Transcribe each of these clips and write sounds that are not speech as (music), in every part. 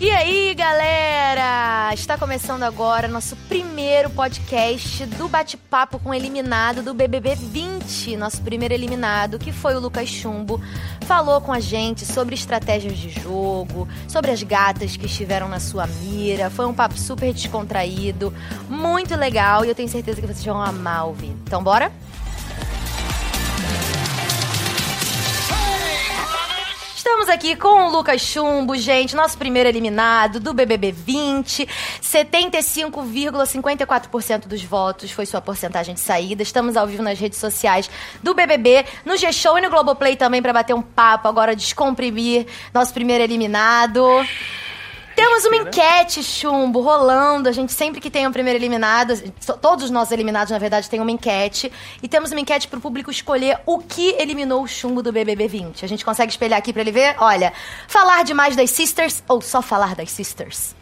E aí, galera? Está começando agora nosso primeiro podcast do bate-papo com eliminado do BBB 20. Nosso primeiro eliminado, que foi o Lucas Chumbo, falou com a gente sobre estratégias de jogo, sobre as gatas que estiveram na sua mira. Foi um papo super descontraído, muito legal e eu tenho certeza que vocês vão amar ouvir. Então, bora? Estamos aqui com o Lucas Chumbo, gente, nosso primeiro eliminado do BBB 20. 75,54% dos votos foi sua porcentagem de saída. Estamos ao vivo nas redes sociais do BBB, no G-Show e no Globoplay também para bater um papo, agora descomprimir nosso primeiro eliminado. Temos uma enquete, chumbo, rolando. A gente sempre que tem um primeiro eliminado, todos os nossos eliminados, na verdade, tem uma enquete. E temos uma enquete pro público escolher o que eliminou o chumbo do BBB 20. A gente consegue espelhar aqui pra ele ver? Olha, falar demais das sisters ou só falar das sisters?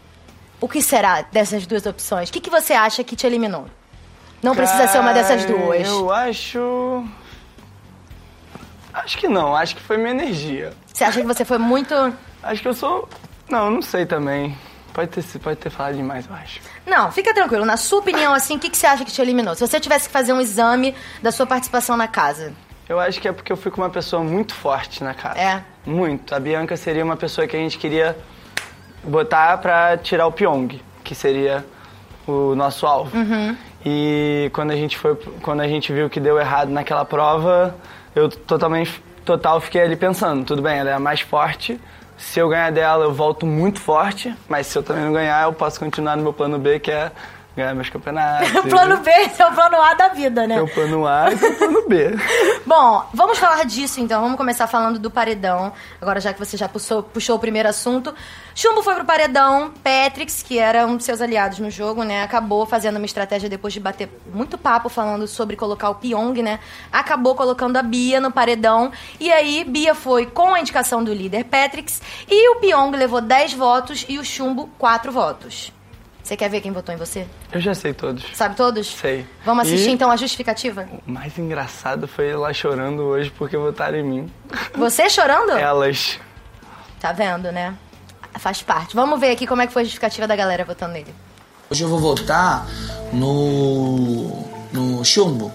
O que será dessas duas opções? O que, que você acha que te eliminou? Não Cara, precisa ser uma dessas duas. Eu acho. Acho que não, acho que foi minha energia. Você acha que você foi muito. Acho que eu sou. Não, não sei também. Pode ter, pode ter falado demais, eu acho. Não, fica tranquilo. Na sua opinião, assim, o que, que você acha que te eliminou? Se você tivesse que fazer um exame da sua participação na casa. Eu acho que é porque eu fui com uma pessoa muito forte na casa. É? Muito. A Bianca seria uma pessoa que a gente queria botar pra tirar o Pyong, que seria o nosso alvo. E quando a gente foi, quando a gente viu que deu errado naquela prova, eu totalmente, total fiquei ali pensando, tudo bem, ela é a mais forte. Se eu ganhar dela, eu volto muito forte, mas se eu também não ganhar, eu posso continuar no meu plano B, que é ganhar meus (laughs) campeonatos. o plano B é o plano A da vida, né? Tem o plano A e tem o plano B. (laughs) Bom, vamos falar disso então. Vamos começar falando do paredão. Agora, já que você já puxou, puxou o primeiro assunto. Chumbo foi pro paredão. Patrix, que era um dos seus aliados no jogo, né? Acabou fazendo uma estratégia depois de bater muito papo falando sobre colocar o Pyong, né? Acabou colocando a Bia no paredão. E aí, Bia foi com a indicação do líder Patrix. E o Pyong levou 10 votos e o Chumbo 4 votos. Você quer ver quem votou em você? Eu já sei todos. Sabe todos? Sei. Vamos assistir E- então a justificativa? O mais engraçado foi ela chorando hoje porque votaram em mim. Você chorando? Elas. Tá vendo, né? Faz parte. Vamos ver aqui como é que foi a justificativa da galera votando nele. Hoje eu vou votar no, no Chumbo.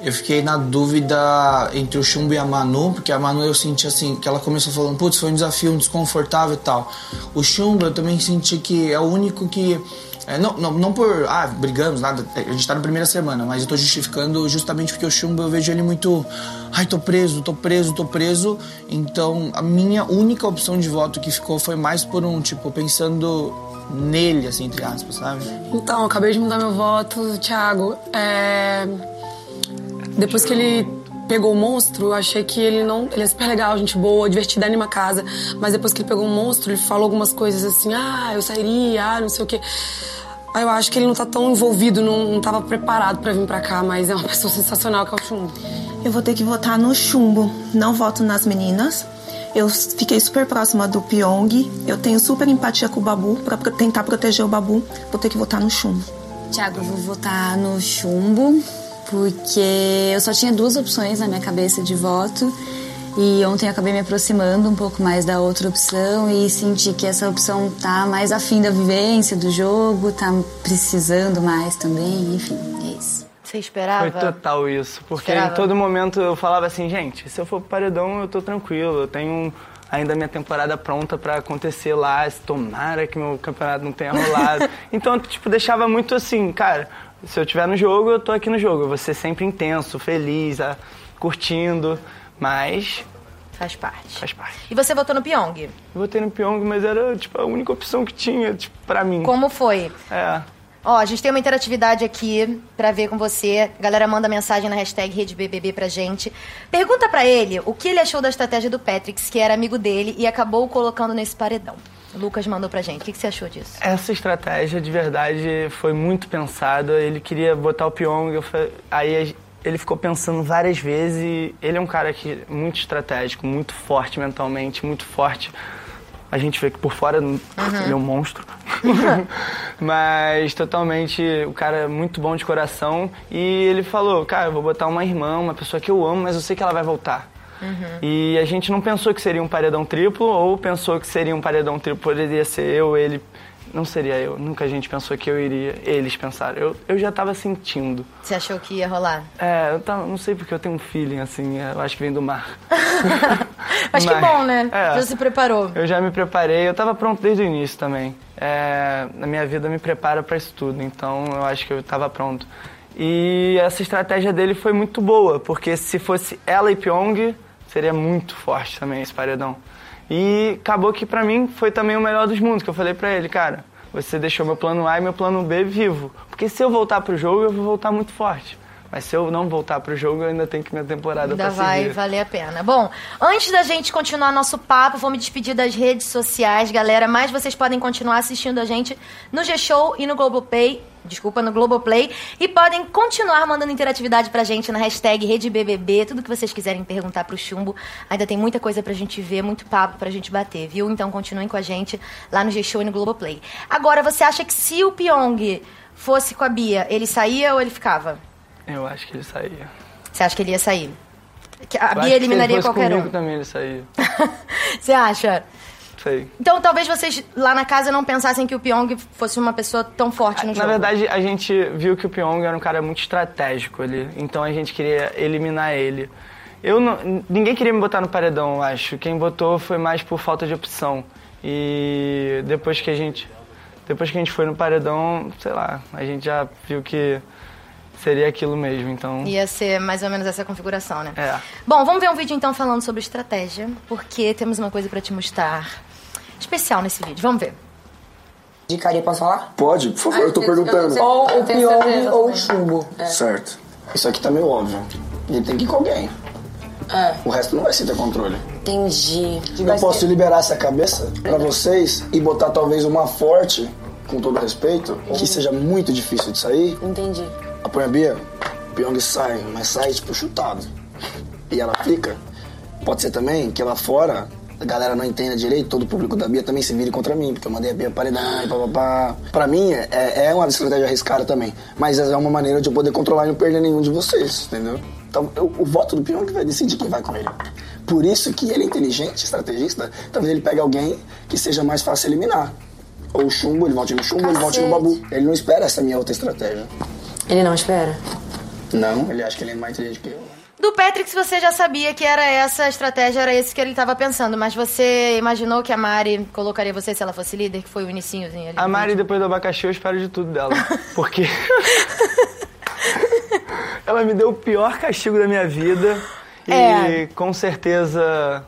Eu fiquei na dúvida entre o Chumbo e a Manu, porque a Manu eu senti assim, que ela começou falando, putz, foi um desafio, um desconfortável e tal. O Chumbo eu também senti que é o único que. É, não, não, não por. Ah, brigamos, nada. A gente tá na primeira semana, mas eu tô justificando justamente porque o Chumbo eu vejo ele muito. Ai, tô preso, tô preso, tô preso. Então a minha única opção de voto que ficou foi mais por um, tipo, pensando nele, assim, entre aspas, sabe? Então, acabei de mudar meu voto, Thiago. É... Depois que ele pegou o monstro, eu achei que ele não. Ele é super legal, gente boa, divertida, anima a casa. Mas depois que ele pegou o monstro, ele falou algumas coisas assim: ah, eu sairia, ah, não sei o quê. Aí eu acho que ele não tá tão envolvido, não, não tava preparado pra vir pra cá, mas é uma (laughs) pessoa sensacional que é o Chumbo. Eu vou ter que votar no chumbo. Não voto nas meninas. Eu fiquei super próxima do Pyong. Eu tenho super empatia com o Babu pra tentar proteger o Babu. Vou ter que votar no chumbo. Tiago, eu vou votar no chumbo, porque eu só tinha duas opções na minha cabeça de voto. E ontem eu acabei me aproximando um pouco mais da outra opção e senti que essa opção tá mais afim da vivência do jogo, tá precisando mais também, enfim, é isso. Você esperava? Foi total isso. Porque Esperava. em todo momento eu falava assim, gente, se eu for pro paredão eu tô tranquilo, eu tenho ainda minha temporada pronta pra acontecer lá, se tomara que meu campeonato não tenha rolado. (laughs) então, tipo, deixava muito assim, cara, se eu estiver no jogo, eu tô aqui no jogo. Eu vou ser sempre intenso, feliz, ah, curtindo, mas Faz parte. faz parte. E você votou no Pyong. Eu votei no Pyong, mas era, tipo, a única opção que tinha, tipo, pra mim. Como foi? É. Ó, a gente tem uma interatividade aqui pra ver com você. A galera manda mensagem na hashtag RedeBBB pra gente. Pergunta pra ele o que ele achou da estratégia do Patrix, que era amigo dele e acabou o colocando nesse paredão. Lucas mandou pra gente. O que, que você achou disso? Essa estratégia, de verdade, foi muito pensada. Ele queria botar o Pyong, eu fa- aí ele ficou pensando várias vezes. e Ele é um cara que é muito estratégico, muito forte mentalmente, muito forte. A gente vê que por fora ele é um monstro. (laughs) Mas totalmente, o cara é muito bom de coração. E ele falou, cara, eu vou botar uma irmã, uma pessoa que eu amo, mas eu sei que ela vai voltar. E a gente não pensou que seria um paredão triplo, ou pensou que seria um paredão triplo, poderia ser eu, ele. Não seria eu. Nunca a gente pensou que eu iria. Eles pensaram. Eu, eu já tava sentindo. Você achou que ia rolar? É, eu tava, não sei porque eu tenho um feeling assim, eu acho que vem do mar. (laughs) Mas que bom, né? É. Já se preparou. Eu já me preparei, eu tava pronto desde o início também. É, a minha vida me prepara para isso tudo, então eu acho que eu tava pronto. E essa estratégia dele foi muito boa, porque se fosse ela e Pyong, seria muito forte também esse paredão. E acabou que pra mim foi também o melhor dos mundos, que eu falei pra ele, cara, você deixou meu plano A e meu plano B vivo. Porque se eu voltar pro jogo, eu vou voltar muito forte. Mas se eu não voltar pro jogo, eu ainda tenho que minha temporada Ainda pra vai seguir. valer a pena. Bom, antes da gente continuar nosso papo, vou me despedir das redes sociais, galera. Mas vocês podem continuar assistindo a gente no G-Show e no Globoplay. Desculpa, no Globoplay. E podem continuar mandando interatividade pra gente na hashtag RedeBBB. Tudo que vocês quiserem perguntar pro Chumbo. Ainda tem muita coisa pra gente ver, muito papo pra gente bater, viu? Então continuem com a gente lá no G-Show e no Globoplay. Agora, você acha que se o Pyong fosse com a Bia, ele saía ou ele ficava? Eu acho que ele saía. Você acha que ele ia sair? Que A Eu Bia eliminaria qualquer um. também ele saía. (laughs) Você acha? Sei. Então talvez vocês lá na casa não pensassem que o Pyong fosse uma pessoa tão forte no Na jogo. verdade, a gente viu que o Pyong era um cara muito estratégico ali, então a gente queria eliminar ele. Eu não, ninguém queria me botar no paredão, eu acho. Quem botou foi mais por falta de opção. E depois que a gente depois que a gente foi no paredão, sei lá, a gente já viu que seria aquilo mesmo, então Ia ser mais ou menos essa configuração, né? É. Bom, vamos ver um vídeo então falando sobre estratégia, porque temos uma coisa pra te mostrar especial nesse vídeo. Vamos ver. Indicaria, posso falar? Pode, por favor, eu tô eu- eu perguntando. Ou o certeza ou o. Chumbo. Certo. Isso aqui tá meio óbvio. Ele tem que ir com alguém. É, O resto não vai ser ter controle. entendi. Eu posso liberar essa cabeça pra vocês e botar talvez uma forte, com todo respeito, que seja muito difícil de sair. Entendi. A Bia, o Pyong sai, mas sai tipo chutado. E ela fica. Pode ser também que lá fora a galera não entenda direito, todo o público da Bia também se vire contra mim, porque eu mandei a Bia paredar e papapá. Pra mim é, é uma estratégia arriscada também, mas é uma maneira de eu poder controlar e não perder nenhum de vocês, entendeu? Então eu- o voto do Pyong vai decidir quem vai com ele. Por isso que ele é inteligente, estrategista, talvez ele pegue alguém que seja mais fácil eliminar. Ou o chumbo, ele volte no chumbo, ele volte no babu. Ele não espera essa minha outra estratégia. Ele não espera. Não, ele acha que ele é mais inteligente que eu. Do Patrick, você já sabia que era essa a estratégia, era esse que ele tava pensando, mas você imaginou que a Mari colocaria você se ela fosse líder, que foi o inicinhozinho ali? A do Mari, depois do abacaxi, eu espero de tudo dela. (laughs) Porque. (laughs) ela me deu o pior castigo da minha vida. E É. com certeza.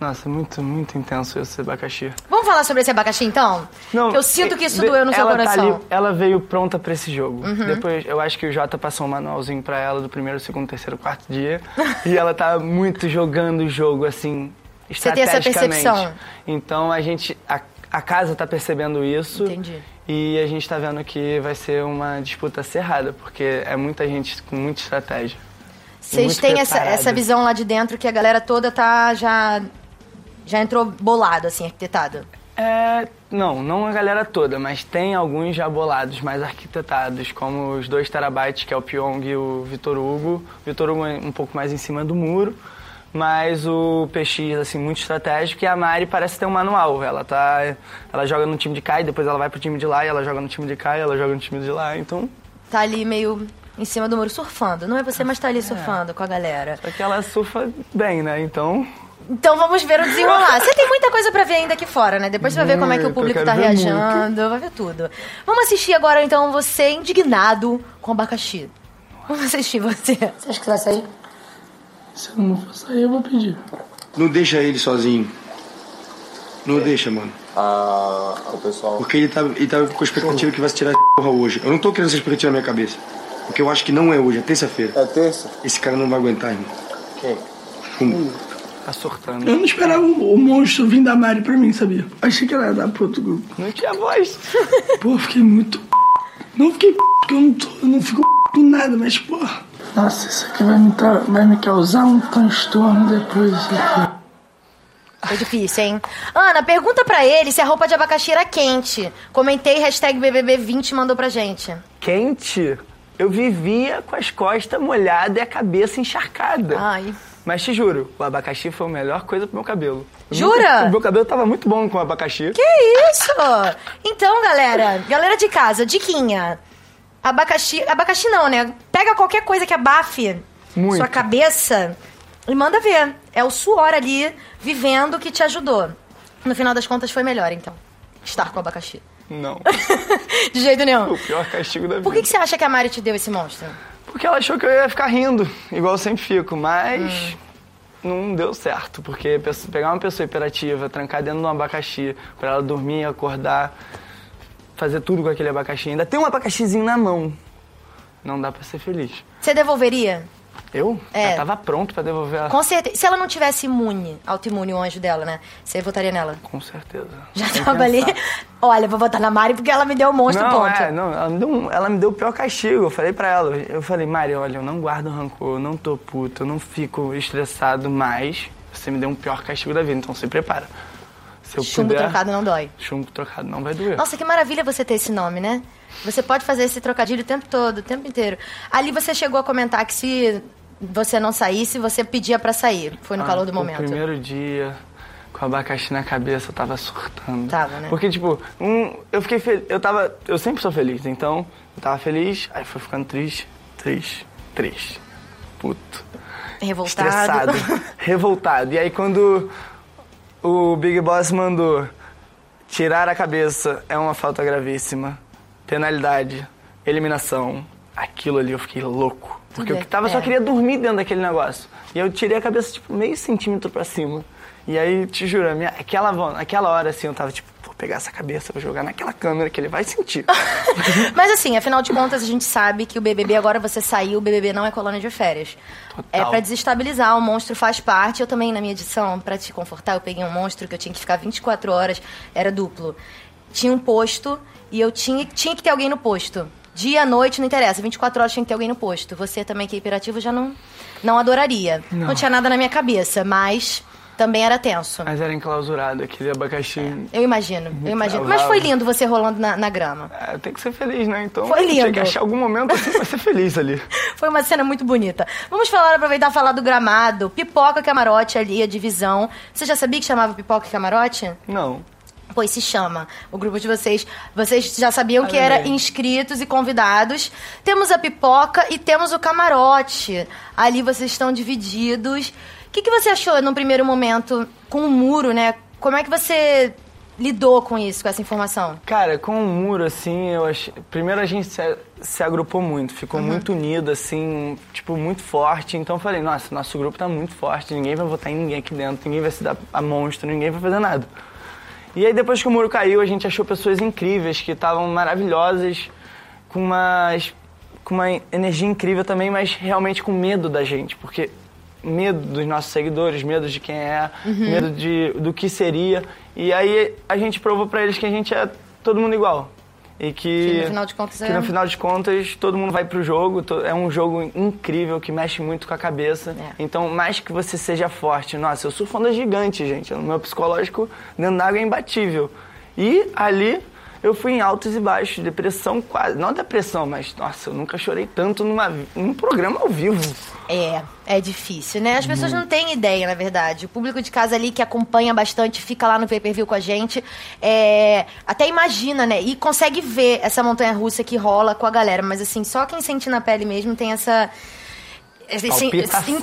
Nossa, muito, muito intenso esse abacaxi. Vamos falar sobre esse abacaxi então? que eu sinto que isso de- doeu no seu tá coração. Uhum. ali- ela veio pronta pra esse jogo. Depois, eu acho que o Jota passou um manualzinho pra ela do primeiro, segundo, terceiro, quarto dia. (laughs) e ela tá muito jogando o jogo, assim, Você tem essa estrategicamente. percepção? Então a gente. A, a casa tá percebendo isso. Entendi. E a gente tá vendo que vai ser uma disputa cerrada, porque é muita gente com muita estratégia. Vocês têm essa, essa visão lá de dentro que a galera toda tá já. Já entrou bolado, assim, arquitetado. É, não, não a galera toda, mas tem alguns já bolados, mais arquitetados, como os dois terabytes, que é o Pyong e o Vitor Hugo. O Vitor Hugo é um pouco mais em cima do muro, mas o PX, assim, muito estratégico. E a Mari parece ter um manual. Ela tá, ela joga no time de cá e depois ela vai pro time de lá, e ela joga no time de cá e ela joga no time de lá, então... Tá ali meio em cima do muro, surfando. Não é você, mas tá ali surfando com a galera. Só que ela surfa bem, né, então... Então vamos ver o desenrolar. Você tem muita coisa pra ver ainda aqui fora, né? Depois você vai ver como é que o Muito, público tá reagindo, vai ver tudo. Vamos assistir agora, então, você indignado com abacaxi. Vamos assistir você. Você acha que vai sair? Se eu não for sair, eu vou pedir. Não deixa ele sozinho. Não deixa, mano. Ah, o pessoal. Porque ele tá, ele tá com a expectativa que vai se tirar essa porra hoje. Eu não tô querendo essa expectativa na minha cabeça. Porque eu acho que não é hoje, é terça-feira. É terça? Esse cara não vai aguentar, irmão. Quem? Chumbo. Tá surtando. Eu não esperava o, o monstro vir da Mari pra mim, sabia? Achei que ela ia dar pro outro grupo. Não tinha voz. (laughs) Pô, eu fiquei muito. Não fiquei porque eu não, tô, eu não fico com nada, mas porra. Nossa, isso aqui vai me, tra- vai me causar um transtorno depois disso aqui. Foi difícil, hein? Ana, pergunta pra ele se a roupa de abacaxi era quente. Comentei, hashtag BBB20 mandou pra gente. Quente, eu vivia com as costas molhadas e a cabeça encharcada. Ai. Mas te juro, o abacaxi foi a melhor coisa pro meu cabelo. O Jura? Meu, o meu cabelo tava muito bom com o abacaxi. Que isso? Então, galera, galera de casa, diquinha. Abacaxi, abacaxi não, né? Pega qualquer coisa que abafe Muito. sua cabeça e manda ver. É o suor ali vivendo que te ajudou. No final das contas foi melhor, então. Estar com o abacaxi. Não. (laughs) De jeito nenhum. O pior castigo da vida. Por que, que você acha que a Mari te deu esse monstro? Porque ela achou que eu ia ficar rindo, igual eu sempre fico, mas Hum. não deu certo. Porque pegar uma pessoa hiperativa, trancar dentro de um abacaxi, pra ela dormir, acordar, fazer tudo com aquele abacaxi, ainda tem um abacaxizinho na mão, não dá pra ser feliz. Você devolveria? Eu? É. Já tava pronto pra devolver ela. Com certeza. Se ela não tivesse imune, autoimune, o anjo dela, né? Você votaria nela? Com certeza. Já Sem tava ali. pensar. Olha, vou votar na Mari porque ela me deu o monstro, não, ponto. É, não, ela me, deu um- ela me deu o pior castigo. Eu falei pra ela, eu falei, Mari, olha, eu não guardo rancor, eu não tô puto, eu não fico estressado mais. Você me deu um pior castigo da vida, então se prepara. Se eu Chumbo puder, trocado não dói. Chumbo trocado não vai doer. Nossa, que maravilha você ter esse nome, né? Você pode fazer esse trocadilho o tempo todo, o tempo inteiro. Ali você chegou a comentar que se você não saísse, você pedia pra sair. Foi no Ah, calor do o momento. primeiro dia, com abacaxi na cabeça, eu tava surtando. Tava, né? Porque, tipo, um, eu fiquei feliz. Eu tava. Eu sempre sou feliz, então eu tava feliz, aí foi ficando triste, triste, triste. Puto. Revoltado. Estressado. (laughs) revoltado. E aí quando o Big Boss mandou tirar a cabeça é uma falta gravíssima, penalidade, eliminação, aquilo ali eu fiquei louco. Porque Tudo eu tava, é. só queria dormir dentro daquele negócio. E eu tirei a cabeça, tipo, meio centímetro pra cima. E aí, te juro, minha, aquela, aquela hora, assim, eu tava, tipo, vou pegar essa cabeça, vou jogar naquela câmera que ele vai sentir. (laughs) Mas assim, afinal de contas, a gente sabe que o BBB, agora você saiu, o BBB não é colônia de férias. É pra desestabilizar, o monstro faz parte. Eu também, na minha edição, pra te confortar, eu peguei um monstro que eu tinha que ficar 24 horas, era duplo. Tinha um posto e eu tinha, tinha que ter alguém no posto. Dia, noite, não interessa, 24 horas tinha que ter alguém no posto. Você também, que é hiperativo, já não, não adoraria. Não. Não. tinha nada na minha cabeça, mas também era tenso. Mas era enclausurado, aquele abacaxi. Eu imagino, eu imagino. Mas foi lindo você rolando na, na grama. É, tem que ser feliz, né? Então, Foi tinha lindo. que achar algum momento assim pra ser feliz ali. (laughs) Foi uma cena muito bonita. Vamos falar, aproveitar e falar do gramado. Pipoca Camarote ali, a divisão. Você já sabia que chamava Pipoca e Camarote? Não. Pois se chama. O grupo de vocês. Vocês já sabiam que era inscritos e convidados. Temos a pipoca e temos o camarote. Ali vocês estão divididos. O que, que você achou no primeiro momento com o muro, né? Como é que você lidou com isso, com essa informação? Cara, com o muro, assim, eu achei. Primeiro a gente se, se agrupou muito, ficou Uhum. muito unido, assim, tipo, muito forte. Então eu falei, nossa, nosso grupo tá muito forte, ninguém vai votar em ninguém aqui dentro, ninguém vai se dar a monstro, ninguém vai fazer nada. E aí depois que o muro caiu, a gente achou pessoas incríveis, que estavam maravilhosas, com uma, com uma energia incrível também, mas realmente com medo da gente, porque medo dos nossos seguidores, medo de quem é, Uhum. medo de, do que seria. E aí a gente provou pra eles que a gente é todo mundo igual. E que, Que no final de contas que é- no final de contas todo mundo vai pro jogo. to- É um jogo incrível que mexe muito com a cabeça. É. Então, mais que você seja forte. Nossa, eu sou fã da gigante, gente. O meu psicológico dentro d'água é imbatível. E ali eu fui em altos e baixos, depressão quase. Não depressão, mas nossa, eu nunca chorei tanto numa, num programa ao vivo. É, é difícil, né? As pessoas não têm ideia, na verdade. O público de casa ali que acompanha bastante, fica lá no pay-per-view com a gente, é, até imagina, né? E consegue ver essa montanha-russa que rola com a galera. Mas, assim, só quem sente na pele mesmo tem essa... esse-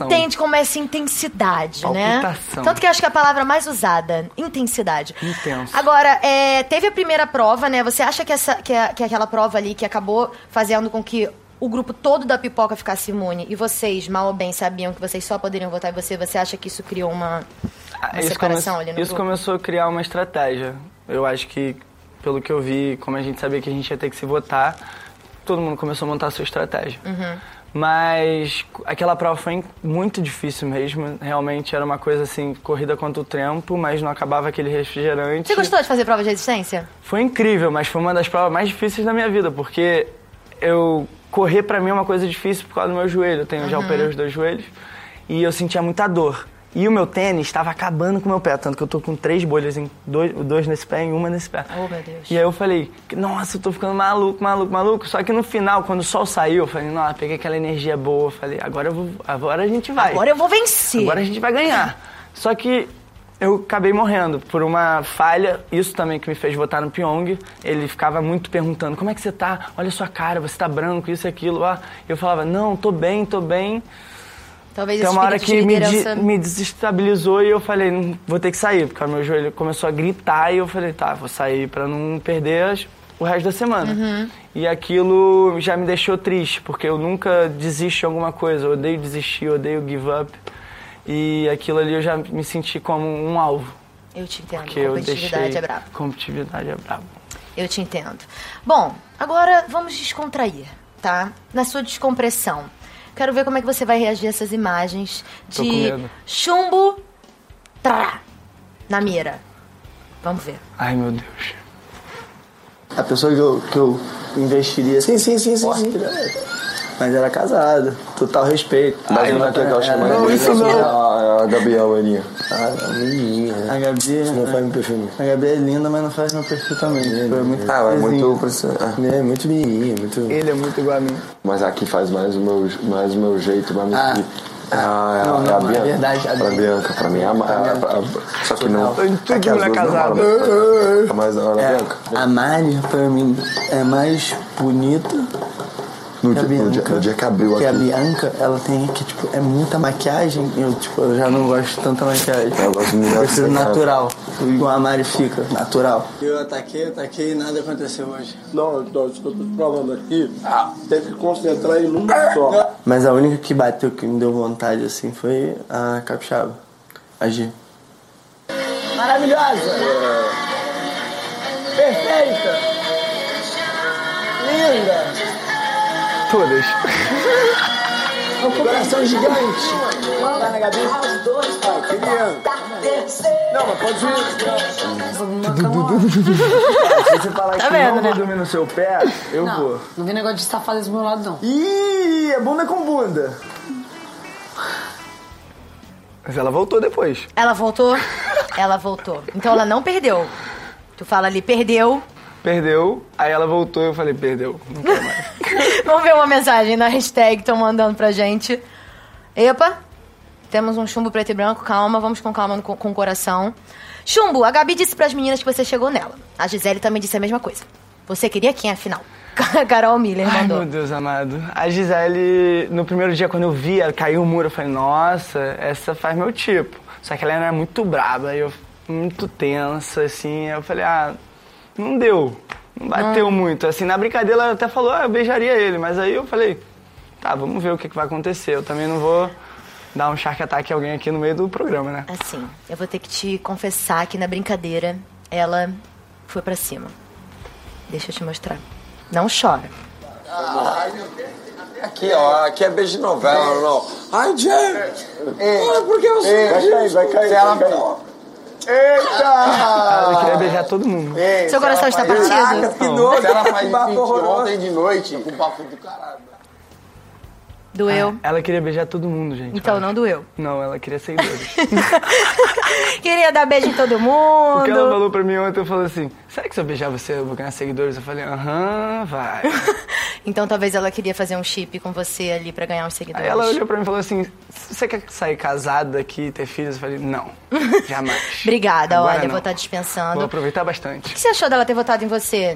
entende como é essa intensidade, né? Tanto que eu acho que é a palavra mais usada, intensidade. Intenso. Agora, é, teve a primeira prova, né? Você acha que, essa, que, a- que aquela prova ali que acabou fazendo com que o grupo todo da pipoca ficasse imune e vocês, mal ou bem, sabiam que vocês só poderiam votar em você, você acha que isso criou uma, uma Ah, Isso, separação come- ali no isso grupo? começou a criar uma estratégia. Eu acho que, pelo que eu vi, como a gente sabia que a gente ia ter que se votar, todo mundo começou a montar a sua estratégia. Uhum. Mas aquela prova foi muito difícil mesmo. Realmente era uma coisa assim, corrida contra o tempo, mas não acabava aquele refrigerante. Você gostou de fazer prova de resistência? Foi incrível, mas foi uma das provas mais difíceis da minha vida, porque eu correr pra mim é uma coisa difícil por causa do meu joelho. Eu tenho, já Uhum. operei os dois joelhos e eu sentia muita dor. E o meu tênis estava acabando com o meu pé, tanto que eu tô com três bolhas, em dois, dois nesse pé e uma nesse pé. Oh, meu Deus. E aí eu falei, nossa, eu tô ficando maluco, maluco, maluco. Só que no final, quando o sol saiu, eu falei, nossa, peguei aquela energia boa. Eu falei, agora, eu vou, agora a gente vai. Agora eu vou vencer. Agora a gente vai ganhar. Só que eu acabei morrendo por uma falha, isso também que me fez votar no Pyong. Ele ficava muito perguntando, como é que você tá? Olha a sua cara, você tá branco, isso e aquilo. Ah, eu falava, não, tô bem, tô bem. Talvez esse uma hora que me, de- me desestabilizou e eu falei, não vou ter que sair, porque o meu joelho começou a gritar e eu falei, tá, vou sair pra não perder as- o resto da semana. Uhum. E aquilo já me deixou triste, porque eu nunca desisto de alguma coisa, eu odeio desistir, eu odeio give up. E aquilo ali eu já me senti como um alvo. Eu te entendo, Porque eu competitividade deixei... é brabo. Competitividade é brabo. Eu te entendo. Bom, agora vamos descontrair, tá? Na sua descompressão. Quero ver como é que você vai reagir a essas imagens de chumbo trá, na mira. Vamos ver. Ai, meu Deus. A pessoa que eu, que eu investiria. Sim, sim, sim, sim. sim. Mas era casada. Total respeito. Mas não é que ela chama Não, ela- isso não. A, a Gabriel, Aninha. Ah, a menininha. A Gabi. Não faz meu perfil. A Gabi é linda, mas não faz meu perfil também. Foi muito Ah, é muito. bebezinho. É muito menininha, muito. Ele é muito igual a mim. Mas aqui faz mais o meu, mais o meu jeito, mais Ah. ah. Ah, Não, é não, a é Bianca. verdade, a Pra Bianca. Bianca, pra mim é a, a, a, a- Só que não. É que mulher não casada. É mais a É, Bianca. a Mari, pra mim, é mais bonita No que a dia, no, dia, Bianca. no dia que abriu Porque a. Bianca, ela tem aqui, tipo, é muita maquiagem. Eu, tipo, eu já não gosto de tanta maquiagem. Eu gosto de Eu assim, natural. Igual a Mari fica, natural. Eu ataquei, ataquei e nada aconteceu hoje. Não, então, isso que eu tô te falando aqui, tem que concentrar em um só. Mas a única que bateu, que me deu vontade, assim, foi a Capixaba. A G. Maravilhosa! Perfeita! Linda! Todas. (laughs) Um coração gigante! Vai na. Não, mas pode Se você falar Tá que vendo, não né? vou dormir no seu pé, eu não, vou. não vem negócio de safadeza do meu lado, não. Ih, é bunda com bunda. Mas ela voltou depois. Ela voltou? ela voltou. Então ela não perdeu. Tu fala ali, perdeu. Perdeu, aí ela voltou e eu falei, perdeu. Não quero mais. Vamos ver uma mensagem na hashtag que estão mandando pra gente. Epa, temos um chumbo preto e branco. Calma, vamos com calma com, com o coração. Chumbo, a Gabi disse pras meninas que você chegou nela. A Gisele também disse a mesma coisa. Você queria quem, afinal? (laughs) Carol Miller Ai, mandou. meu Deus amado. A Gisele, no primeiro dia, quando eu vi ela caiu o muro, eu falei, nossa, essa faz meu tipo. Só que ela era muito braba, e eu muito tensa, assim. Eu falei, ah, não deu. Não bateu muito. Assim, na brincadeira ela até falou, ah, eu beijaria ele. Mas aí eu falei, tá, vamos ver o que, que vai acontecer. Eu também não vou dar um shark attack a alguém aqui no meio do programa, né? Assim, eu vou ter que te confessar que na brincadeira ela foi pra cima. Deixa eu te mostrar. Não chora. Aqui, ó, aqui é beijo de novela, não. Ai, Jay! Olha, por que você. Vai cair, vai cair. Se ela- vai cair. Eita! Ah, eu queria beijar todo mundo. Ei, Seu se coração está partido? Caraca, que doido. Se ela faz horroroso. ontem de noite, com papo do caralho. Doeu? Ela queria beijar todo mundo, gente. Então não doeu. Não, ela queria seguidores. (laughs) Queria dar beijo em todo mundo. Porque ela falou pra mim ontem, eu falei assim, será que se eu beijar você eu vou ganhar seguidores? Eu falei, aham, vai. (laughs) Então talvez ela queria fazer um chip com você ali pra ganhar uns seguidores. Aí ela olhou pra mim e falou assim, você quer sair casada aqui ter filhos? Eu falei, não, (laughs) jamais. Obrigada, Agora olha, não. vou estar dispensando. Vou aproveitar bastante. O que você achou dela ter votado em você?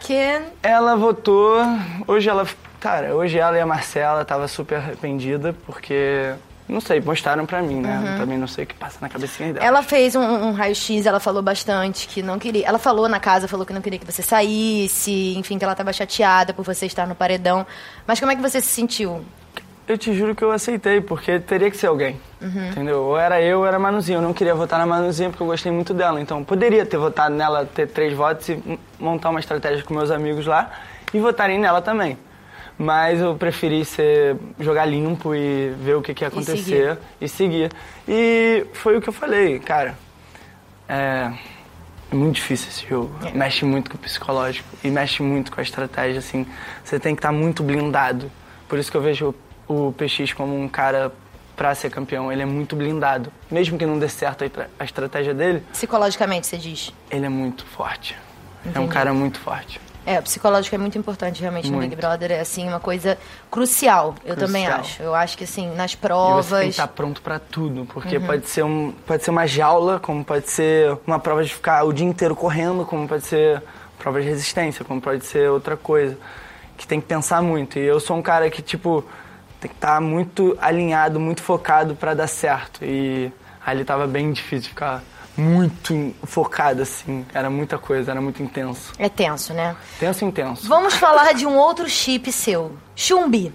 Que Ela votou, hoje ela, cara, hoje ela e a Marcela tava super arrependida, porque, não sei, mostraram pra mim, né? Uhum. Também não sei o que passa na cabecinha dela. ela fez um, um raio-x, ela falou bastante que não queria. Ela falou na casa, falou que não queria que você saísse, enfim, que ela tava chateada por você estar no paredão. Mas como é que você se sentiu? Eu te juro que eu aceitei, porque teria que ser alguém. Uhum. Entendeu? Ou era eu ou era a Manuzinha. Eu não queria votar na Manuzinha porque eu gostei muito dela. Então, poderia ter votado nela, ter três votos e montar uma estratégia com meus amigos lá e votarem nela também. Mas eu preferi ser, jogar limpo e ver o que, que ia acontecer e seguir. E foi o que eu falei, cara. É, é muito difícil esse jogo. Mexe muito com o psicológico e mexe muito com a estratégia, assim. Você tem que estar muito blindado. Por isso que eu vejo o, PX como um cara pra ser campeão. Ele é muito blindado. Mesmo que não dê certo a estra- a estratégia dele, Psicologicamente, você diz. ele é muito forte. É um Entendi. cara muito forte. É, o psicológico é muito importante realmente no Muito. Big Brother. É, assim, uma coisa crucial, eu também Crucial. acho. Eu acho que, assim, nas E você tem que provas... estar pronto pra tudo, porque Uhum. pode ser um, pode ser uma jaula, como pode ser uma prova de ficar o dia inteiro correndo, como pode ser prova de resistência, como pode ser outra coisa, que tem que pensar muito. E eu sou um cara que tipo tem que estar muito alinhado, muito focado pra dar certo. E ali tava bem difícil ficar muito focado assim, era muita coisa, era muito intenso. É tenso, né? Tenso e intenso. Vamos falar de um outro chip seu. Chumbi.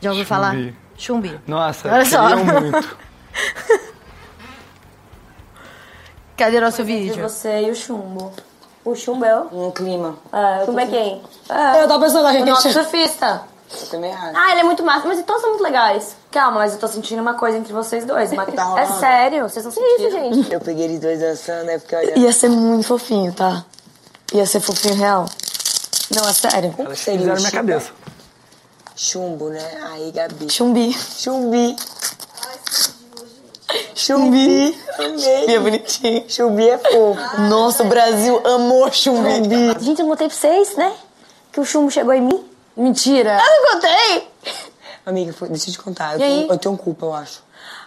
Já ouviu falar? Chumbi. Chumbi. Nossa, Olha só. muito. (laughs) Cadê nosso Entre vídeo? você e o chumbo. O chumbo é o? Um clima. É, o chumbo é quem? Eu tava pensando, a gente- O nosso surfista. Eu também acho. Ah, ele é muito massa, mas todos são muito legais. Calma, mas eu tô sentindo uma coisa entre vocês dois. Mas Tá é sério, vocês não sentiram? isso, gente? Eu peguei eles dois dançando, é porque olha. Ia ser muito fofinho, tá? Ia ser fofinho real. Não, é sério. Como Elas seria fizeram minha chumbo? cabeça. Chumbo, né? Aí, Gabi. Chumbi. Chumbi. Chumbi. Amei. É bonitinho. Chumbi é fofo. Nossa, o Brasil amou chumbi. Gente, eu contei pra vocês, né? Que o chumbo chegou em mim. Mentira. Eu não contei! Amiga, deixa eu te contar. Eu E aí? tenho, eu tenho culpa, eu acho.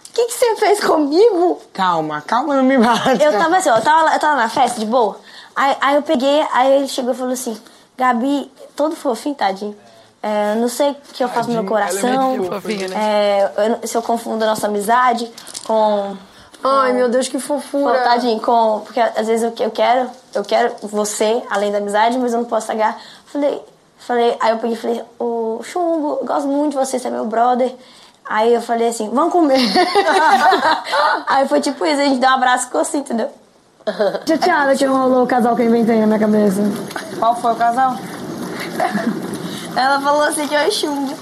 O que, que você fez comigo? Calma, calma, não me bate. Eu tava assim, ó, eu tava, lá- eu tava na festa de boa. Aí, aí eu peguei, aí ele chegou e falou assim: Gabi, todo fofinho, tadinho. É, não sei o que eu faço no meu é coração. fofinha, né? É, eu se eu confundo a nossa amizade com. Ai, meu Deus, que fofura. com- Tadinho, com. Porque às vezes eu, eu quero, eu quero você, além da amizade, mas eu não posso pagar. Falei, falei, aí eu peguei e falei, ô Chumbo, gosto muito de você, você é meu brother. Aí eu falei assim, vamos comer. (laughs) aí foi tipo isso, a gente deu um abraço e ficou assim, entendeu? Chateada que rolou o casal que eu inventei na minha cabeça. Qual foi o casal? Ela falou assim que eu chumbo.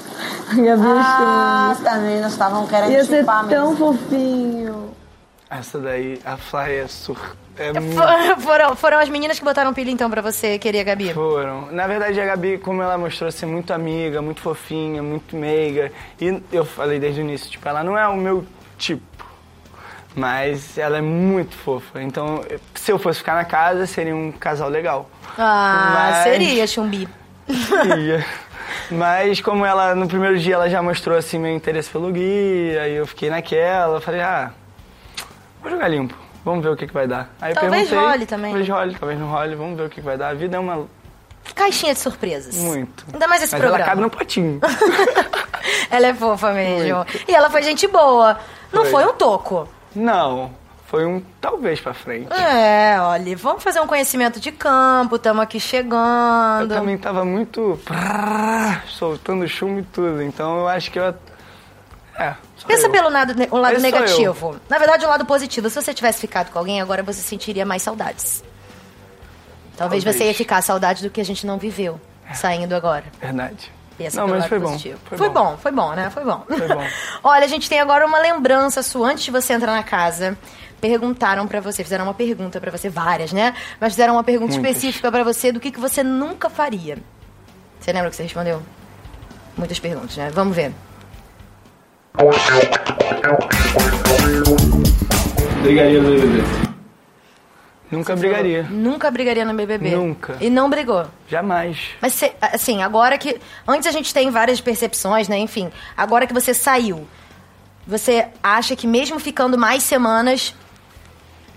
Gabi Ah, as meninas estavam querendo Ia ser tão mesmo. fofinho. Essa daí, a Fly é sur... É muito... For- (laughs) Foram, foram as meninas que botaram pilha, então, pra você, queria, Gabi? Foram. Na verdade, a Gabi, como ela mostrou ser muito amiga, muito fofinha, muito meiga. E eu falei desde o início, tipo, ela não é o meu tipo. Mas ela é muito fofa. Então, se eu fosse ficar na casa, seria um casal legal. Ah, Mas- seria, Chumbi. Ia. Mas como ela, no primeiro dia, ela já mostrou, assim, meu interesse pelo Gui, aí eu fiquei naquela, falei, ah, vou jogar limpo. Vamos ver o que, que vai dar. Aí eu Talvez perguntei, role também. Talvez role, talvez não role, vamos ver o que, que vai dar. A vida é uma... Caixinha de surpresas. Muito. Ainda mais esse Mas programa. ela cabe no potinho. (laughs) Ela é fofa mesmo. E ela foi gente boa. Não foi, Foi. um toco. Não, foi um talvez pra frente. É, olha, vamos fazer um conhecimento de campo, estamos aqui Eu chegando. também tava muito soltando chumbo e tudo, então eu acho que eu. É. Pensa eu. pelo lado, o lado Esse negativo. Na verdade, o lado positivo. Se você tivesse ficado com alguém, agora você sentiria mais saudades. Talvez, Talvez. você ia ficar saudade do que a gente não viveu, saindo agora. Verdade. É Não, pelo mas foi bom. Foi Foi bom. bom, foi bom, né? Foi bom. Foi bom. (laughs) Olha, a gente tem agora uma lembrança sua. Antes de você entrar na casa, perguntaram pra você, fizeram uma pergunta pra você, várias, né? Mas fizeram uma pergunta Muitas. específica pra você do que, que você nunca faria. Você lembra o que você respondeu? Muitas perguntas, né? Vamos ver. Brigaria do BBB. Nunca brigaria. Nunca brigaria no BBB. Nunca. E não brigou. Jamais. Mas, cê- assim, agora que. Antes a gente tem várias percepções, né? Enfim, agora que você saiu, você acha que mesmo ficando mais semanas.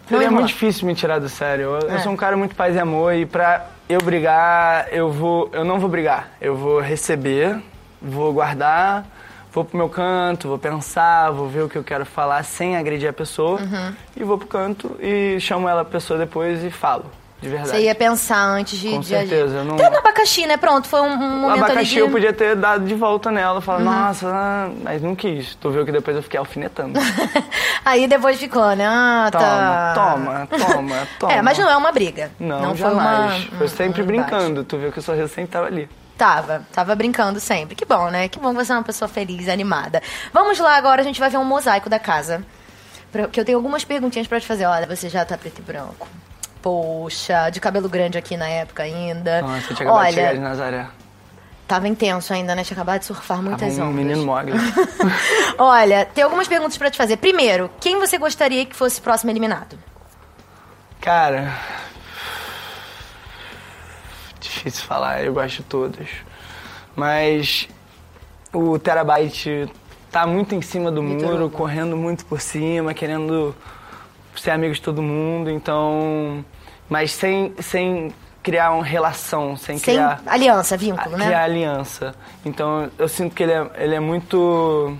Não Seria ia muito difícil me tirar do sério. Eu, eu É. sou um cara muito paz e amor e pra eu brigar, eu vou. Eu não vou brigar. Eu vou receber, vou guardar, vou pro meu canto, vou pensar, vou ver o que eu quero falar sem agredir a pessoa. Uhum. E vou pro canto e chamo ela a pessoa depois e falo. De verdade. Você ia pensar antes de, Com de agir. certeza, eu não- Até no abacaxi, né? Pronto, foi um, um momento ali abacaxi de... eu podia ter dado de volta nela, falar, Uhum. nossa, ah, mas não quis. Tu viu que depois eu fiquei alfinetando. (laughs) Aí depois ficou, né? Ah, tá. Toma, toma, toma, toma. (laughs) É, mas não é uma briga. Não, não jamais. foi uma... Foi sempre um brincando. Tu viu que o sorriso sempre tava ali. Tava, tava brincando sempre. Que bom, né? Que bom que você é uma pessoa feliz, animada. Vamos lá agora, a gente vai ver um mosaico da casa. Pra- Que eu tenho algumas perguntinhas pra te fazer. Olha, você já tá preto e branco. Poxa, de cabelo grande aqui na época ainda. Nossa, eu tinha acabado de chegar de Olha, Nazaré. Tava intenso ainda, né? Tinha acabado de surfar muitas Tava um ondas. menino mogre. (laughs) Olha, tem algumas perguntas pra te fazer. Primeiro, quem você gostaria que fosse próximo eliminado? Cara, difícil falar, eu gosto de todos. Mas o Terabyte tá muito em cima do Vitor muro, correndo muito por cima, querendo ser amigo de todo mundo, então. Mas sem, sem criar uma relação, sem, Sem criar. aliança, vínculo, né? Criar aliança. Então eu sinto que ele é, ele é muito.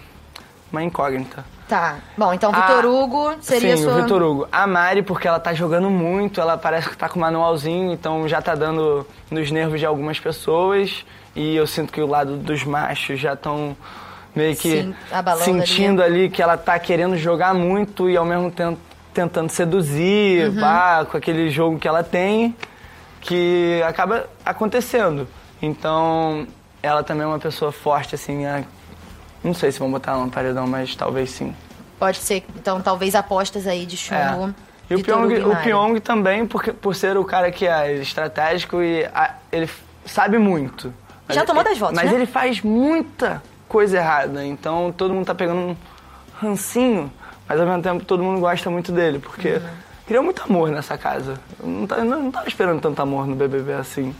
uma incógnita. Tá. Bom, então Vitor Ah, Hugo seria Sim, sua... o Vitor Hugo. A Mari, porque ela tá jogando muito, ela parece que tá com o manualzinho, então já tá dando nos nervos de algumas pessoas. E eu sinto que o lado dos machos já estão meio que Sim, sentindo ali. que ela tá querendo jogar muito e ao mesmo tempo tentando seduzir, Uhum. pá, com aquele jogo que ela tem, que acaba acontecendo. Então, ela também é uma pessoa forte, assim, a- não sei se vão botar ela no paredão, mas talvez sim. Pode ser, então, talvez apostas aí de chumbo. E o Pyong, o. Pyong também, porque, por ser o cara que é estratégico e a- ele sabe muito. Já tomou 10 votos, Mas né? ele faz muita coisa errada, então todo mundo tá pegando um rancinho, mas ao mesmo tempo todo mundo gosta muito dele, porque Uhum. criou muito amor nessa casa. Eu não, tá- não, não tava esperando tanto amor no BBB assim.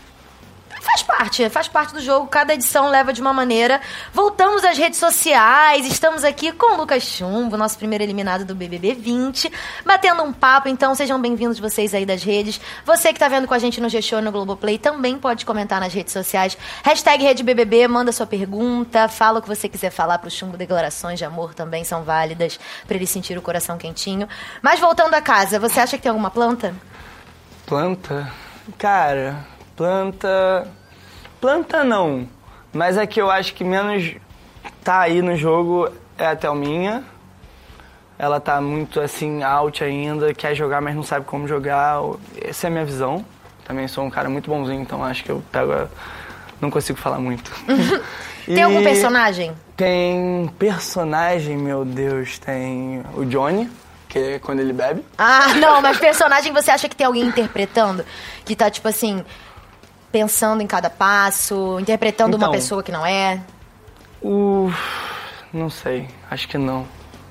Faz parte, faz parte do jogo. Cada edição leva de uma maneira. Voltamos às redes sociais. Estamos aqui com o Lucas Chumbo, nosso primeiro eliminado do BBB 20, batendo um papo. Então, sejam bem-vindos vocês aí das redes. Você que tá vendo com a gente no G-Show no Globoplay também pode comentar nas redes sociais. Hashtag RedeBBB, manda sua pergunta, fala o que você quiser falar pro Chumbo. Declarações de amor também são válidas para ele sentir o coração quentinho. Mas voltando a casa, você acha que tem alguma planta? Planta? Cara, planta. Planta não. Mas é que eu acho que menos tá aí no jogo é a Thelminha. Ela tá muito assim, out ainda, quer jogar, mas não sabe como jogar. Essa é a minha visão. Também sou um cara muito bonzinho, então acho que eu pego. a- Não consigo falar muito. (laughs) (laughs) Tem algum E personagem? Tem personagem, meu Deus, tem o Johnny, que é quando ele bebe. Ah, não, mas personagem você acha que tem alguém interpretando? Que tá, tipo assim, pensando em cada passo, interpretando uma Então. pessoa que não é? O... Não sei, acho que não.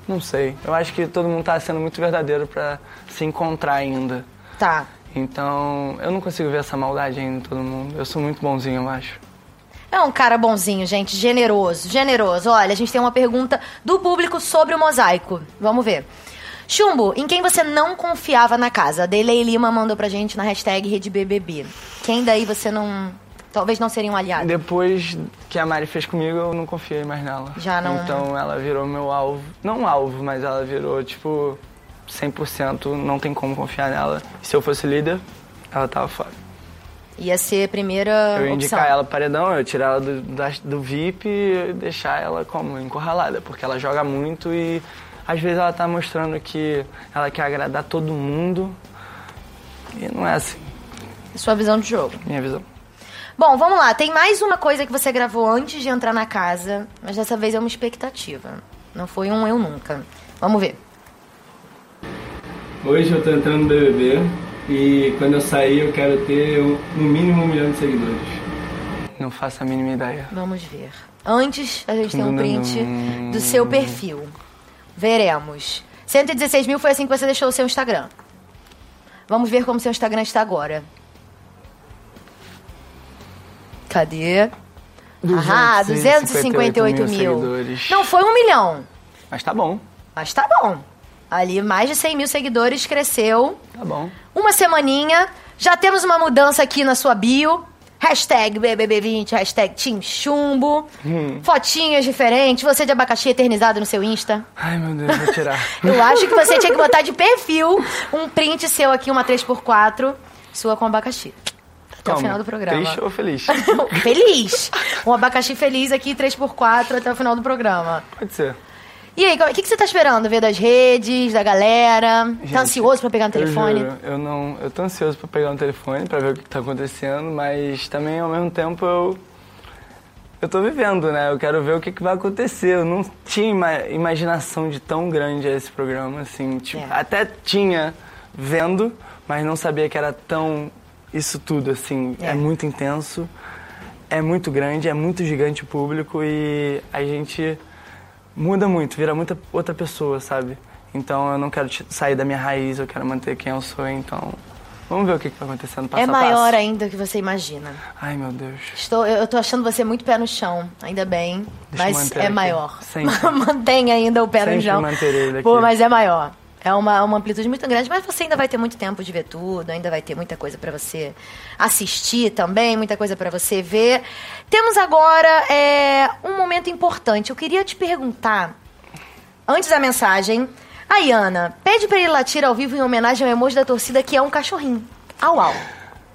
Não sei. Eu acho que todo mundo tá sendo muito verdadeiro pra se encontrar ainda. Tá. Então, eu não consigo ver essa maldade ainda em todo mundo. Eu sou muito bonzinho, eu acho. É um cara bonzinho, gente, generoso, generoso. Olha, a gente tem uma pergunta do público sobre o mosaico. Vamos ver. Chumbo, em quem você não confiava na casa? A Delei Lima mandou pra gente na hashtag RedeBBB. Quem daí você não... Talvez não seria um aliado? Depois que a Mari fez comigo, eu não confiei mais nela. Já não- Então, ela virou meu alvo. Não alvo, mas ela virou, tipo, 100%. Não tem como confiar nela. Se eu fosse líder, ela tava fora. Ia ser a primeira Eu ia indicar ela paredão, eu tirar ela do, do VIP e deixar ela como encurralada, porque ela joga muito e às vezes ela tá mostrando que ela quer agradar todo mundo e não é assim, Sua visão de jogo. minha visão. Bom, vamos lá. Tem mais uma coisa que você gravou antes de entrar na casa, mas dessa vez é uma expectativa. Não foi um eu nunca. Vamos ver. Hoje eu tô entrando no BBB e quando eu sair eu quero ter um- no mínimo um milhão de seguidores. Não faço a mínima ideia. Vamos ver. Antes, a gente tem um print do seu perfil. Veremos. 116 mil foi assim que você deixou o seu Instagram. Vamos ver como seu Instagram está agora. Cadê? Ah, 258 mil. seguidores. Não foi um milhão, Mas tá bom, mas tá bom. Ali, mais de 100 mil seguidores, cresceu. tá bom. Uma semaninha, já temos uma mudança aqui na sua bio. Hashtag BBB20, hashtag Team Chumbo. Hum. Fotinhas diferentes, você de abacaxi eternizado no seu Insta. Ai meu Deus, vou tirar. (laughs) Eu acho que você tinha que botar de perfil um print seu aqui, uma 3x4, sua com abacaxi. Até o Como? final do programa. Triste ou feliz? (laughs) feliz! Um abacaxi feliz aqui, 3x4, até o final do programa. Pode ser. E aí, o que, que você tá esperando? Ver das redes, da galera? Gente, tá ansioso pra pegar no telefone? Eu, juro, eu não, eu tô ansioso pra pegar no telefone pra ver o que tá acontecendo, mas também ao mesmo tempo eu eu tô vivendo, né? Eu quero ver o que, que vai acontecer. Eu não tinha ima- imaginação de tão grande esse programa, assim. Tipo, É. Até tinha vendo, mas não sabia que era tão isso tudo, assim. É, É. muito intenso. é muito grande, é muito gigante o público e a gente muda muito, vira muita outra pessoa, sabe? Então eu não quero sair da minha raiz, eu quero manter quem eu sou, então vamos ver o que, vai acontecendo passo é maior ainda do que você imagina. Ai, meu Deus. Estou, eu tô achando você muito pé no chão, ainda bem. Deixa mas manter é aqui. maior. (laughs) Mantém ainda o pé no Sempre chão. manterei ele aqui. Pô, mas é maior. É uma, uma amplitude muito grande, mas você ainda vai ter muito tempo de ver tudo, ainda vai ter muita coisa pra você assistir também, muita coisa pra você ver. Temos agora é, um momento importante. Eu queria te perguntar, antes da mensagem, a Iana, pede pra ele latir ao vivo em homenagem ao emoji da torcida, que é um cachorrinho. Au, au.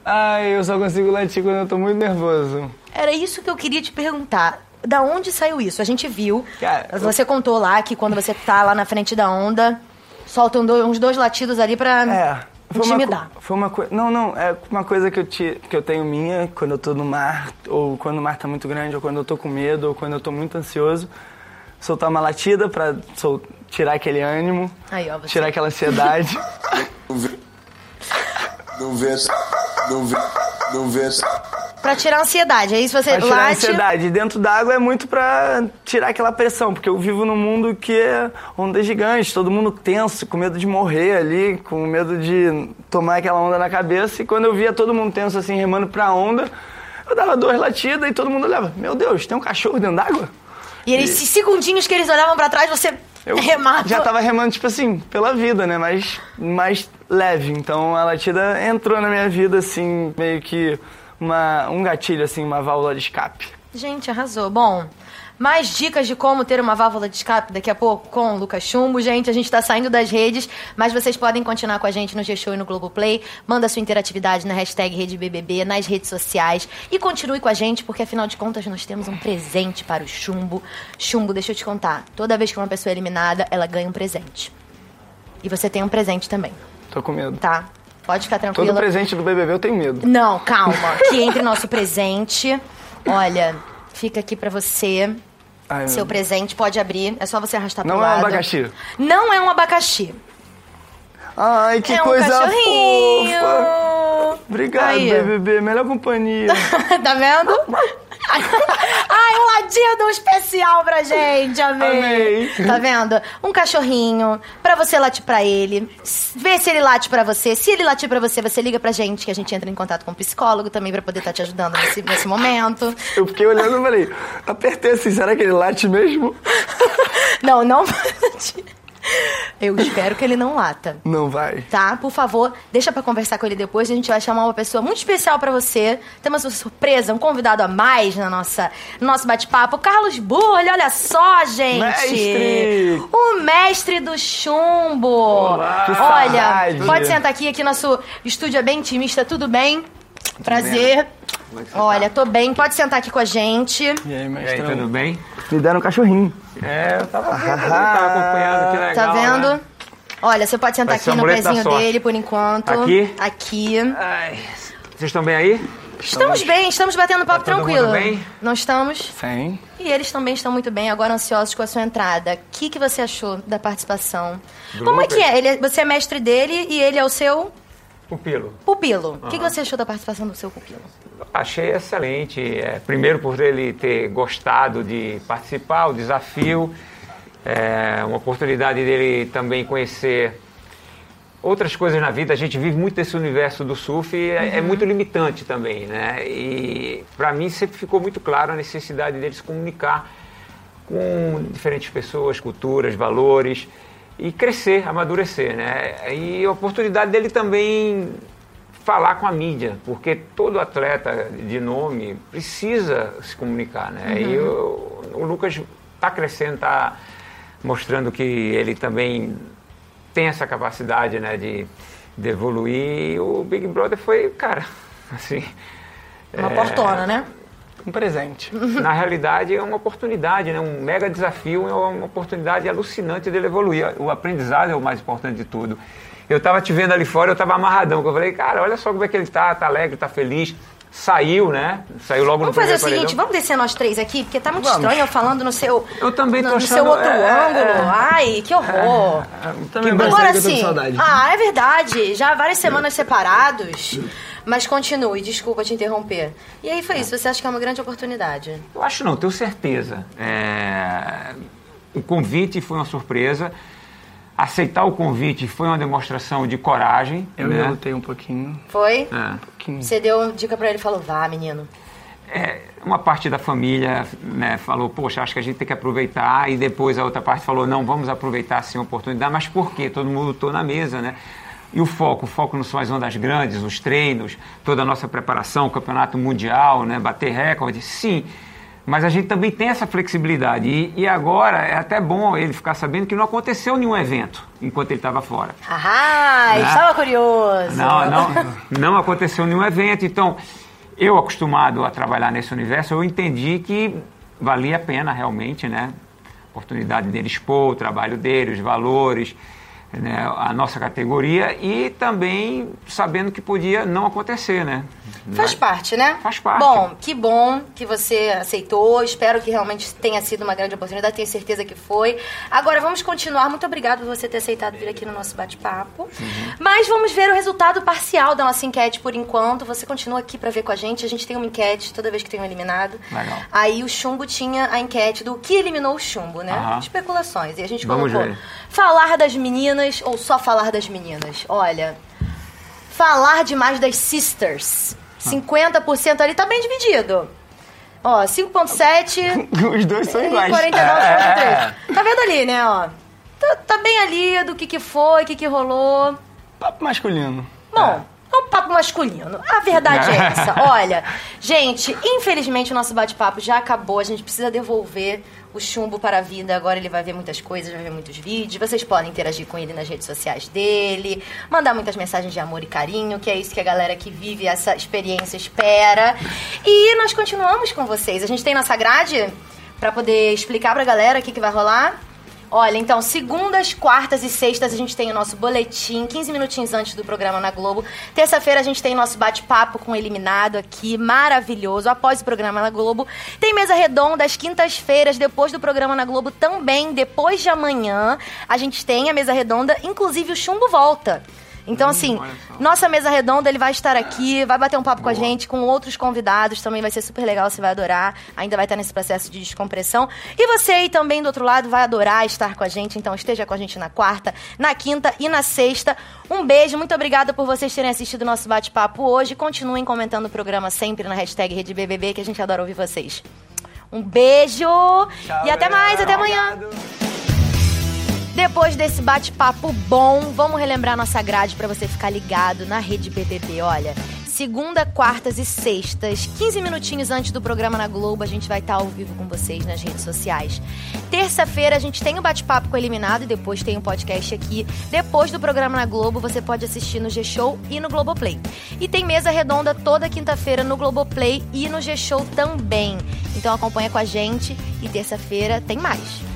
Ai, eu só consigo latir quando eu tô muito nervoso. Era isso que eu queria te perguntar. Da onde saiu isso? A gente viu. Cara, você contou lá que quando você tá lá na frente da onda, soltam dois- uns dois latidos ali pra É. Foi uma, intimidar. co- foi uma coisa. Não, não. É uma coisa que eu, te, que eu tenho minha quando eu tô no mar, ou quando o mar tá muito grande, ou quando eu tô com medo, ou quando eu tô muito ansioso. Soltar uma latida pra sol- tirar aquele ânimo, Aí, ó, você. tirar aquela ansiedade. (laughs) Não vê, não vê, não vê. Pra tirar a ansiedade. Aí se você pra tirar a late. ansiedade. E dentro d'água é muito pra tirar aquela pressão, porque eu vivo num mundo que é onda gigante, todo mundo tenso, com medo de morrer ali, com medo de tomar aquela onda na cabeça. E quando eu via todo mundo tenso assim, remando pra onda, eu dava duas latidas e todo mundo olhava, meu Deus, tem um cachorro dentro d'água? E eles, esses segundinhos que eles olhavam pra trás, você Eu já tava remando, tipo assim, pela vida, né? Mas mais leve. Então a latida entrou na minha vida, assim, meio que uma, um gatilho, assim, uma válvula de escape. Gente, arrasou. Bom, mais dicas de como ter uma válvula de escape daqui a pouco com o Lucas Chumbo. Gente, a gente tá saindo das redes, mas vocês podem continuar com a gente no G-Show e no Globoplay. Manda sua interatividade na hashtag RedeBBB, nas redes sociais. E continue com a gente, porque afinal de contas nós temos um presente para o Chumbo. Chumbo, deixa eu te contar. Toda vez que uma pessoa é eliminada, ela ganha um presente. E você tem um presente também, Tô com medo. tá? Pode ficar tranquila. Todo presente do BBB eu tenho medo. Não, calma. (laughs) Que entre nosso presente. Olha, fica aqui pra você. Ai, Seu presente, pode abrir. É só você arrastar pro Não é um lado. abacaxi. Não é um abacaxi. Ai, que é um coisa cachorrinho. fofa. Obrigado, Aí. BBB. Melhor companhia. (laughs) tá vendo? (laughs) Um ladinho especial pra gente, amei. Amei. Tá vendo? Um cachorrinho pra você latir pra ele. Vê se ele late pra você. Se ele latir pra você, você liga pra gente, que a gente entra em contato com o psicólogo também pra poder estar te ajudando nesse, nesse momento. Eu fiquei olhando e falei, apertei assim, será que ele late mesmo? (laughs) Não, não (laughs) latir. Eu espero que ele não lata. Não vai. Tá? Por favor, deixa pra conversar com ele depois. A gente vai chamar uma pessoa muito especial pra você. Temos uma surpresa, um convidado a mais na nossa, no nosso bate-papo. Carlos Burle, olha só, gente. Mestre! O mestre do chumbo. Olá! Olha, pode sentar aqui, aqui nosso estúdio é bem intimista, tudo bem? Prazer. Olha, tô bem. Pode sentar aqui com a gente. E aí, E aí, tudo bem? Me deram um cachorrinho. É, eu tava vendo, eu tava acompanhando, que legal, Tá vendo? né? Olha, você pode sentar Vai aqui no pezinho dele por enquanto. Aqui? Aqui. Ai, vocês estão bem aí? Estamos bem, estamos batendo papo Tá tranquilo. bem? Não estamos? Sim. E eles também estão muito bem, agora ansiosos com a sua entrada. O que, que você achou da participação? Do Como é que é? Ele é- você é mestre dele e ele é o seu Pupilo. pupilo. O que, que Aham. você achou da participação do seu pupilo? Achei excelente. É, primeiro por ele ter gostado de participar, o desafio, é, uma oportunidade dele também conhecer outras coisas na vida. A gente vive muito desse universo do surf e é, é Uhum. muito limitante também, né? E para mim sempre ficou muito claro a necessidade dele se comunicar com diferentes pessoas, culturas, valores e crescer, amadurecer, né? E a oportunidade dele também falar com a mídia, porque todo atleta de nome precisa se comunicar, né? E Uhum. o, o Lucas está crescendo, está mostrando que ele também tem essa capacidade, né, de, de evoluir. E o Big Brother foi, cara, (laughs) assim... Uma é, portona, né? Um presente. na realidade é uma oportunidade, né? um mega desafio, é uma oportunidade alucinante dele evoluir. O aprendizado é o mais importante de tudo. Eu estava te vendo ali fora, eu estava amarradão, eu falei, cara, olha só como é que ele tá, tá alegre, tá feliz, saiu, né? Saiu logo Vamos no fazer o primeiro seguinte, paredão. vamos descer nós três aqui, porque tá muito Vamos. estranho eu falando no seu. Eu também tô no, no achando, seu outro é, ângulo. é. Ai, que horror. Também Agora gostaria que com sim. Ah, é verdade. Já há várias semanas separados. Mas continue, desculpa te interromper. E aí foi isso, você acha que é uma grande oportunidade? Eu acho não, tenho certeza. É, O convite foi uma surpresa. Aceitar o convite foi uma demonstração de coragem. Eu né? relutei um pouquinho. Foi? É. Você deu dica pra ele e falou, vá, menino. É, uma parte da família né, falou, poxa, acho que a gente tem que aproveitar, e depois a outra parte falou, não, vamos aproveitar sim a oportunidade, mas por quê? Todo mundo lutou na mesa, né? E o foco? O foco não são as ondas grandes, os treinos, toda a nossa preparação, campeonato mundial, né, bater recorde, sim. Mas a gente também tem essa flexibilidade. E, e agora é até bom ele ficar sabendo que não aconteceu nenhum evento enquanto ele estava fora. Ah, Né? estava curioso. Não, não, não aconteceu nenhum evento. Então, eu acostumado a trabalhar nesse universo, eu entendi que valia a pena realmente, né? A oportunidade dele expor o trabalho dele, os valores, né? a nossa categoria e também sabendo que podia não acontecer, né? Faz parte, né? Faz parte. Bom, que bom que você aceitou. Espero que realmente tenha sido uma grande oportunidade. Tenho certeza que foi. Agora vamos continuar. Muito obrigada por você ter aceitado vir aqui no nosso bate-papo. Mas vamos ver o resultado parcial da nossa enquete por enquanto. Você continua aqui pra ver com a gente. A gente tem uma enquete toda vez que tem um eliminado. Legal. Aí o Chumbo tinha a enquete do que eliminou o Chumbo, né? Aham. Especulações. E a gente Vamos colocou ver. falar das meninas ou só falar das meninas. Olha, falar demais das sisters. 50% ali tá bem dividido. Ó, 5.7 (laughs) Os dois são iguais. 49.3. Tá vendo ali, né, ó? Tá, tá bem ali do que que foi, o que que rolou. Papo masculino. Bom, é um papo masculino. A verdade é (laughs) essa. Olha, gente, infelizmente o nosso bate-papo já acabou. A gente precisa devolver o chumbo para a vida. Agora ele vai ver muitas coisas, vai ver muitos vídeos. Vocês podem interagir com ele nas redes sociais dele, mandar muitas mensagens de amor e carinho, que é isso que a galera que vive essa experiência espera. E nós continuamos com vocês. A gente tem nossa grade para poder explicar pra galera o que, que vai rolar. Olha, então, segundas, quartas e sextas a gente tem o nosso boletim, 15 minutinhos antes do programa na Globo. Terça-feira a gente tem nosso bate-papo com o eliminado aqui, maravilhoso, após o programa na Globo. Tem mesa redonda às quintas-feiras, depois do programa na Globo também, depois de amanhã, a gente tem a mesa redonda, inclusive o chumbo volta. Então, assim, nossa mesa redonda, ele vai estar aqui, vai bater um papo com a gente, com outros convidados, também vai ser super legal, você vai adorar. Ainda vai estar nesse processo de descompressão. E você aí também do outro lado vai adorar estar com a gente, então esteja com a gente na quarta, na quinta e na sexta. Um beijo, muito obrigada por vocês terem assistido o nosso bate-papo hoje. Continuem comentando o programa sempre na hashtag RedeBBB, que a gente adora ouvir vocês. Um beijo e até mais, até amanhã. Depois desse bate-papo bom, vamos relembrar nossa grade pra você ficar ligado na Rede BBB. Olha, segunda, quartas e sextas, 15 minutinhos antes do programa na Globo, a gente vai estar ao vivo com vocês nas redes sociais. Terça-feira a gente tem o bate-papo com o eliminado e depois tem o podcast aqui. Depois do programa na Globo, você pode assistir no G-Show e no Globoplay. E tem mesa redonda toda quinta-feira no Globoplay e no G-Show também. Então acompanha com a gente e terça-feira tem mais.